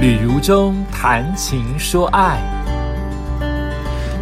旅如中谈情说爱，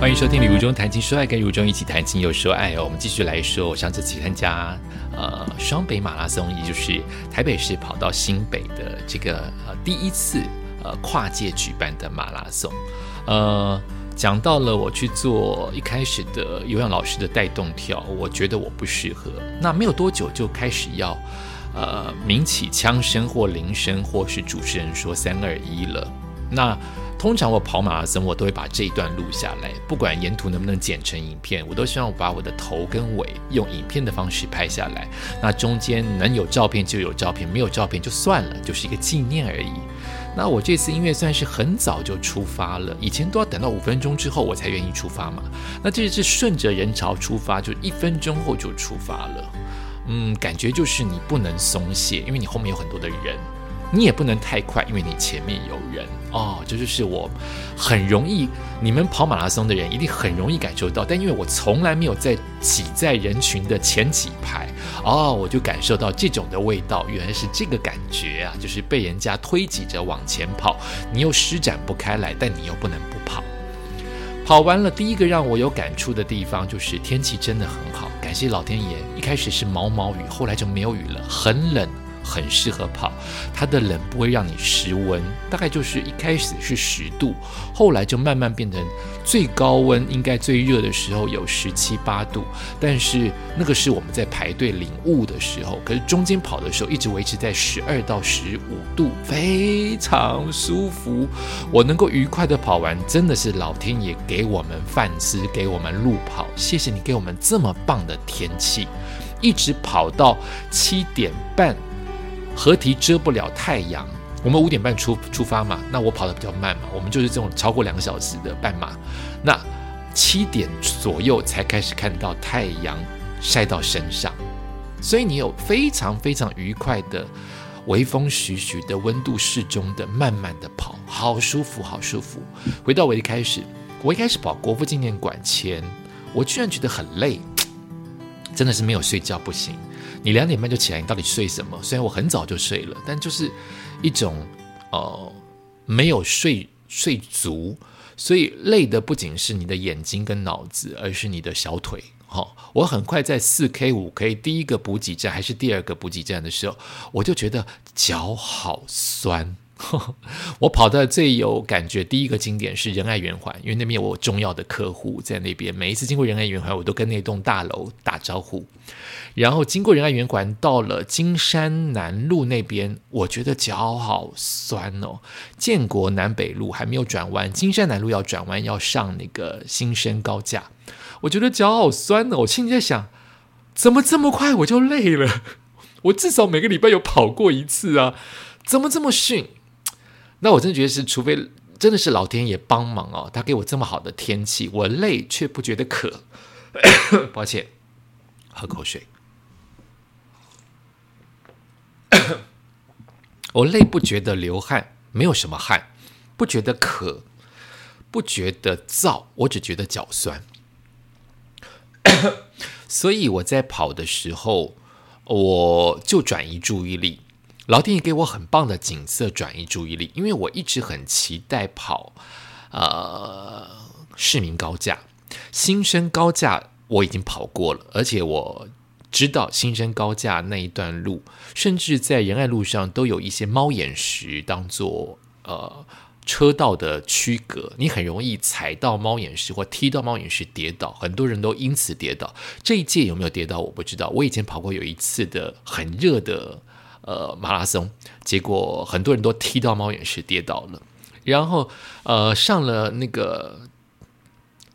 欢迎收听《旅如中谈情说爱》，跟如中一起谈情又说爱哦。我们继续来说，我上次去参加呃双北马拉松，也就是台北市跑到新北的这个呃第一次呃跨界举办的马拉松。呃，讲到了我去做一开始的有氧老师的带动跳，我觉得我不适合。那没有多久就开始要。呃，鸣起枪声或铃声，或是主持人说三二一了。那通常我跑马拉松，我都会把这一段录下来，不管沿途能不能剪成影片，我都希望把我的头跟尾用影片的方式拍下来。那中间能有照片就有照片，没有照片就算了，就是一个纪念而已。那我这次因为算是很早就出发了，以前都要等到五分钟之后我才愿意出发嘛。那这次顺着人潮出发，就一分钟后就出发了。嗯，感觉就是你不能松懈，因为你后面有很多的人，你也不能太快，因为你前面有人哦。这就是我很容易，你们跑马拉松的人一定很容易感受到，但因为我从来没有在挤在人群的前几排哦，我就感受到这种的味道，原来是这个感觉啊，就是被人家推挤着往前跑，你又施展不开来，但你又不能不跑。跑完了，第一个让我有感触的地方就是天气真的很好，感谢老天爷。开始是毛毛雨，后来就没有雨了，很冷。很适合跑，它的冷不会让你失温，大概就是一开始是十度，后来就慢慢变成最高温应该最热的时候有十七八度，但是那个是我们在排队领物的时候，可是中间跑的时候一直维持在十二到十五度，非常舒服。我能够愉快的跑完，真的是老天爷给我们饭吃，给我们路跑，谢谢你给我们这么棒的天气，一直跑到七点半。合体遮不了太阳，我们五点半出出发嘛，那我跑的比较慢嘛，我们就是这种超过两个小时的半马，那七点左右才开始看到太阳晒到身上，所以你有非常非常愉快的微风徐徐的温度适中的慢慢的跑，好舒服好舒服。回到我一开始，我一开始跑国父纪念馆前，我居然觉得很累，真的是没有睡觉不行。你两点半就起来，你到底睡什么？虽然我很早就睡了，但就是一种呃没有睡睡足，所以累的不仅是你的眼睛跟脑子，而是你的小腿。好，我很快在四 K 五 K 第一个补给站还是第二个补给站的时候，我就觉得脚好酸。我跑的最有感觉，第一个景点是仁爱圆环，因为那边有我重要的客户在那边。每一次经过仁爱圆环，我都跟那栋大楼打招呼。然后经过仁爱圆环，到了金山南路那边，我觉得脚好酸哦。建国南北路还没有转弯，金山南路要转弯，要上那个新生高架，我觉得脚好酸哦。我心里在想，怎么这么快我就累了？我至少每个礼拜有跑过一次啊，怎么这么逊？那我真的觉得是，除非真的是老天爷帮忙哦，他给我这么好的天气，我累却不觉得渴。抱歉，喝口水。我累不觉得流汗，没有什么汗，不觉得渴，不觉得燥，我只觉得脚酸。所以我在跑的时候，我就转移注意力。老天爷给我很棒的景色，转移注意力，因为我一直很期待跑，呃，市民高架、新生高架，我已经跑过了，而且我知道新生高架那一段路，甚至在仁爱路上都有一些猫眼石当做呃车道的区隔，你很容易踩到猫眼石或踢到猫眼石跌倒，很多人都因此跌倒。这一届有没有跌倒我不知道，我以前跑过有一次的很热的。呃，马拉松，结果很多人都踢到猫眼石跌倒了，然后呃上了那个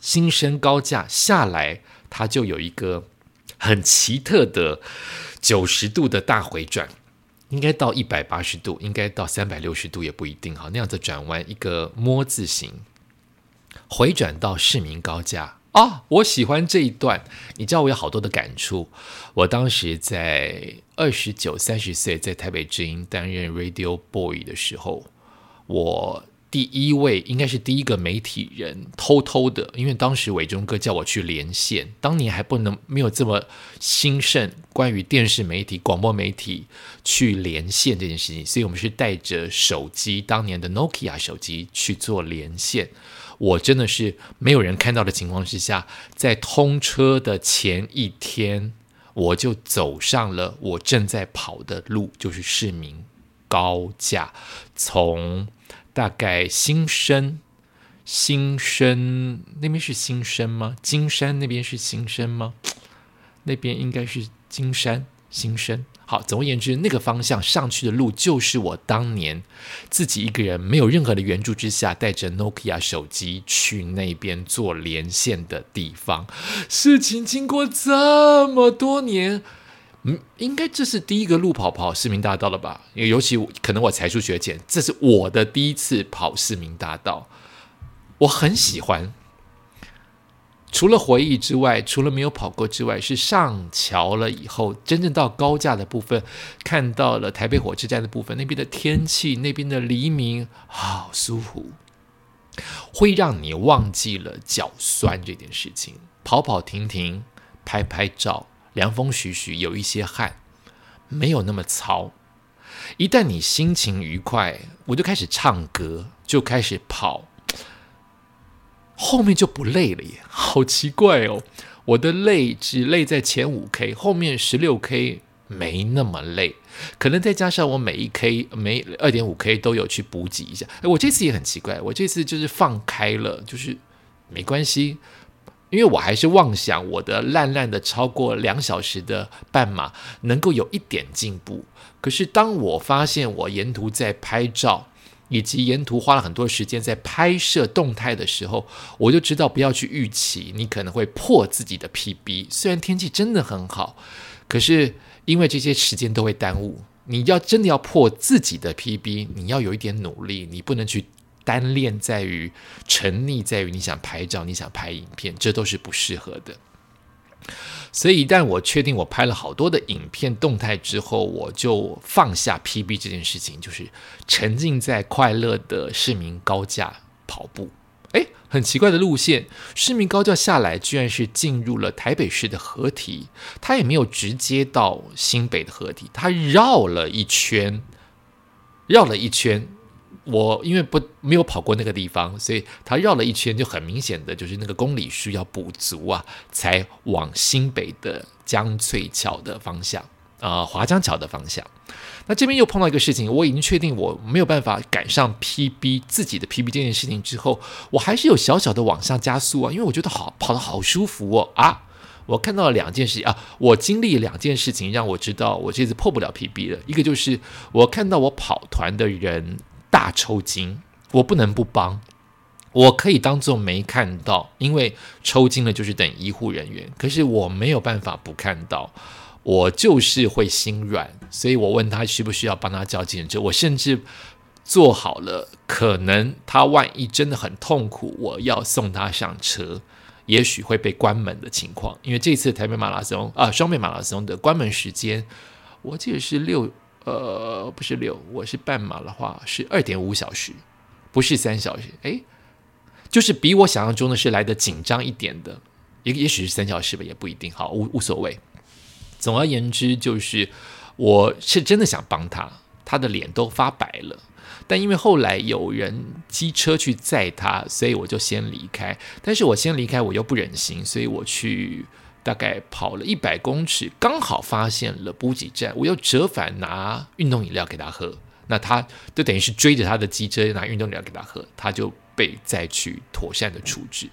新生高架下来，它就有一个很奇特的九十度的大回转，应该到一百八十度，应该到三百六十度也不一定哈，那样子转弯一个摸字形回转到市民高架。啊，我喜欢这一段。你知道我有好多的感触。我当时在二十九、三十岁，在台北之音担任 Radio Boy 的时候，我第一位，应该是第一个媒体人偷偷的，因为当时伟忠哥叫我去连线，当年还不能没有这么兴盛，关于电视媒体、广播媒体去连线这件事情，所以我们是带着手机，当年的 Nokia 手机去做连线。我真的是没有人看到的情况之下，在通车的前一天，我就走上了我正在跑的路，就是市民高架，从大概新生、新生那边是新生吗？金山那边是新生吗？那边应该是金山新生。好，总而言之，那个方向上去的路，就是我当年自己一个人没有任何的援助之下，带着 Nokia 手机去那边做连线的地方。事情经过这么多年，嗯，应该这是第一个路跑跑市民大道了吧？因为尤其可能我才疏学浅，这是我的第一次跑市民大道，我很喜欢。除了回忆之外，除了没有跑过之外，是上桥了以后，真正到高架的部分，看到了台北火车站的部分，那边的天气，那边的黎明，好舒服，会让你忘记了脚酸这件事情。跑跑停停，拍拍照，凉风徐徐，有一些汗，没有那么糙。一旦你心情愉快，我就开始唱歌，就开始跑。后面就不累了耶，好奇怪哦！我的累只累在前五 K，后面十六 K 没那么累，可能再加上我每一 K 每二点五 K 都有去补给一下。哎，我这次也很奇怪，我这次就是放开了，就是没关系，因为我还是妄想我的烂烂的超过两小时的半马能够有一点进步。可是当我发现我沿途在拍照。以及沿途花了很多时间在拍摄动态的时候，我就知道不要去预期你可能会破自己的 PB。虽然天气真的很好，可是因为这些时间都会耽误。你要真的要破自己的 PB，你要有一点努力，你不能去单恋在于沉溺在于你想拍照、你想拍影片，这都是不适合的。所以，一旦我确定我拍了好多的影片动态之后，我就放下 PB 这件事情，就是沉浸在快乐的市民高架跑步。诶，很奇怪的路线，市民高架下来，居然是进入了台北市的合体，它也没有直接到新北的合体，它绕了一圈，绕了一圈。我因为不没有跑过那个地方，所以他绕了一圈，就很明显的就是那个公里数要补足啊，才往新北的江翠桥的方向啊，华江桥的方向。那这边又碰到一个事情，我已经确定我没有办法赶上 PB 自己的 PB 这件事情之后，我还是有小小的往上加速啊，因为我觉得好跑得好舒服哦啊！我看到了两件事情啊，我经历两件事情让我知道我这次破不了 PB 了。一个就是我看到我跑团的人。大抽筋，我不能不帮，我可以当做没看到，因为抽筋了就是等医护人员。可是我没有办法不看到，我就是会心软，所以我问他需不需要帮他叫急诊。我甚至做好了，可能他万一真的很痛苦，我要送他上车，也许会被关门的情况。因为这次台北马拉松啊，双北马拉松的关门时间，我记得是六。呃，不是六，我是半马的话是二点五小时，不是三小时。哎，就是比我想象中的是来的紧张一点的，也也许是三小时吧，也不一定。好，无无所谓。总而言之，就是我是真的想帮他，他的脸都发白了。但因为后来有人机车去载他，所以我就先离开。但是我先离开，我又不忍心，所以我去。大概跑了一百公尺，刚好发现了补给站，我又折返拿运动饮料给他喝，那他就等于是追着他的机车拿运动饮料给他喝，他就被再去妥善的处置。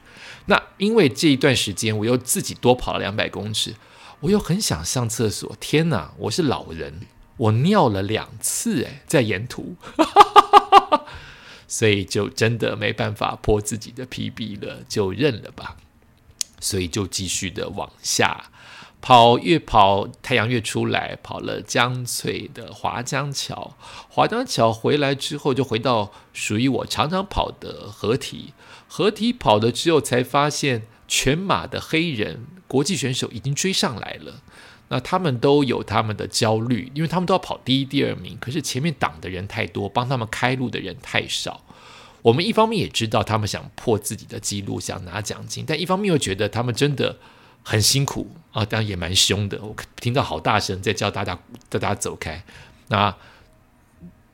那因为这一段时间我又自己多跑了两百公尺，我又很想上厕所，天哪，我是老人，我尿了两次，诶，在沿途，所以就真的没办法破自己的 PB 了，就认了吧。所以就继续的往下跑，越跑太阳越出来，跑了江翠的华江桥。华江桥回来之后，就回到属于我常常跑的合体。合体跑了之后，才发现全马的黑人国际选手已经追上来了。那他们都有他们的焦虑，因为他们都要跑第一、第二名，可是前面挡的人太多，帮他们开路的人太少。我们一方面也知道他们想破自己的记录，想拿奖金，但一方面又觉得他们真的很辛苦啊，当然也蛮凶的。我听到好大声在叫大家大家走开。那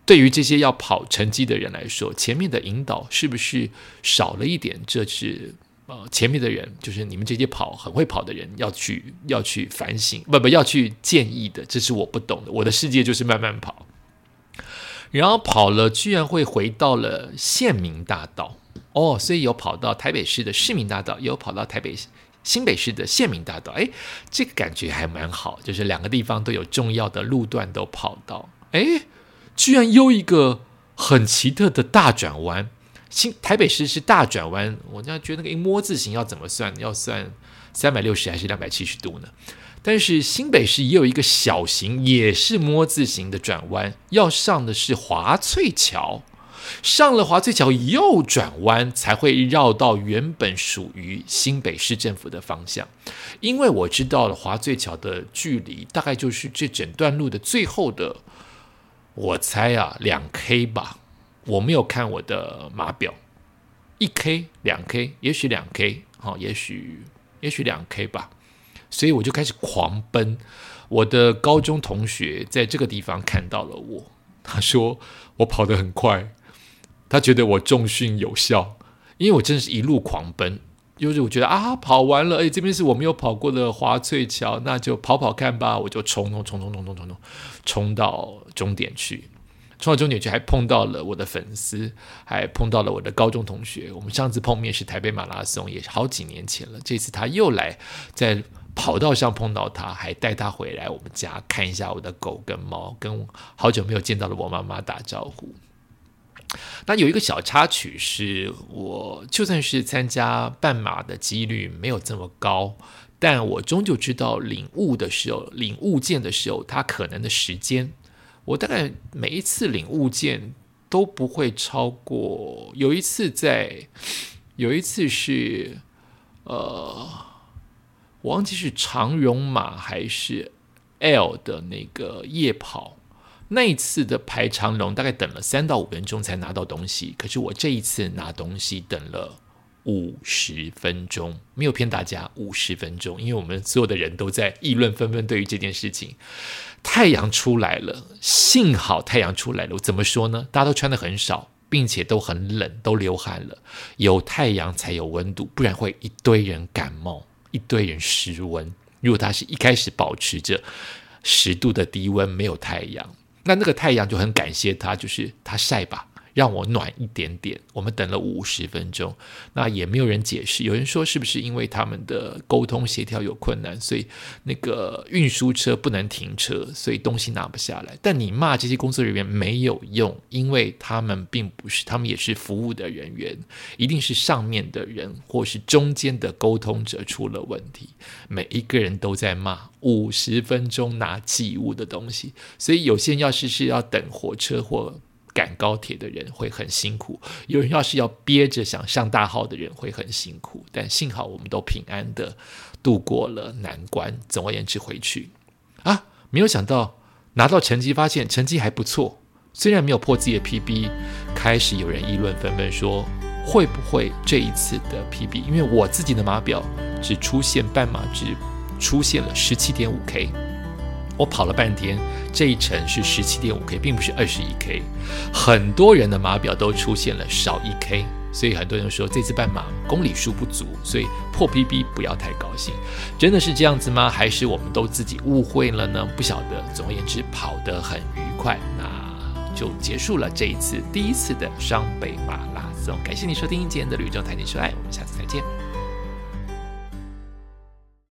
对于这些要跑成绩的人来说，前面的引导是不是少了一点？这是呃，前面的人就是你们这些跑很会跑的人要去要去反省，不不要去建议的。这是我不懂的。我的世界就是慢慢跑。然后跑了，居然会回到了县民大道哦，所以有跑到台北市的市民大道，有跑到台北新北市的县民大道，哎，这个感觉还蛮好，就是两个地方都有重要的路段都跑到，哎，居然有一个很奇特的大转弯，新台北市是大转弯，我这样觉得那个一摸字形要怎么算？要算三百六十还是两百七十度呢？但是新北市也有一个小型，也是摸字形的转弯，要上的是华翠桥，上了华翠桥右转弯，才会绕到原本属于新北市政府的方向。因为我知道了华翠桥的距离大概就是这整段路的最后的，我猜啊两 K 吧，我没有看我的码表，一 K 两 K，也许两 K，好，也许也许两 K 吧。所以我就开始狂奔。我的高中同学在这个地方看到了我，他说我跑得很快，他觉得我重训有效，因为我真的是一路狂奔。就是我觉得啊，跑完了，哎，这边是我没有跑过的华翠桥，那就跑跑看吧。我就冲冲冲冲冲冲冲冲，冲到终点去。冲到终点去，还碰到了我的粉丝，还碰到了我的高中同学。我们上次碰面是台北马拉松，也是好几年前了。这次他又来在。跑道上碰到他，还带他回来我们家看一下我的狗跟猫，跟好久没有见到的我妈妈打招呼。那有一个小插曲是，我就算是参加半马的几率没有这么高，但我终究知道领悟的时候，领悟件的时候，它可能的时间，我大概每一次领悟件都不会超过。有一次在，有一次是，呃。我忘记是长绒马还是 L 的那个夜跑，那一次的排长龙大概等了三到五分钟才拿到东西，可是我这一次拿东西等了五十分钟，没有骗大家，五十分钟，因为我们所有的人都在议论纷纷，对于这件事情，太阳出来了，幸好太阳出来了，我怎么说呢？大家都穿的很少，并且都很冷，都流汗了，有太阳才有温度，不然会一堆人感冒。一堆人失温，如果他是一开始保持着十度的低温，没有太阳，那那个太阳就很感谢他，就是他晒吧。让我暖一点点。我们等了五十分钟，那也没有人解释。有人说是不是因为他们的沟通协调有困难，所以那个运输车不能停车，所以东西拿不下来。但你骂这些工作人员没有用，因为他们并不是，他们也是服务的人员，一定是上面的人或是中间的沟通者出了问题。每一个人都在骂五十分钟拿寄物的东西，所以有些人要是是要等火车或。赶高铁的人会很辛苦，有人要是要憋着想上大号的人会很辛苦，但幸好我们都平安的度过了难关。总而言之，回去啊，没有想到拿到成绩，发现成绩还不错，虽然没有破自己的 PB，开始有人议论纷纷说会不会这一次的 PB，因为我自己的码表只出现半码只出现了十七点五 K。我跑了半天，这一程是十七点五 K，并不是二十一 K。很多人的码表都出现了少一 K，所以很多人说这次半马公里数不足，所以破 PB 不要太高兴。真的是这样子吗？还是我们都自己误会了呢？不晓得。总而言之，跑得很愉快，那就结束了这一次第一次的双北马拉松。感谢你收听今天的旅中谈情说爱，我们下次再见。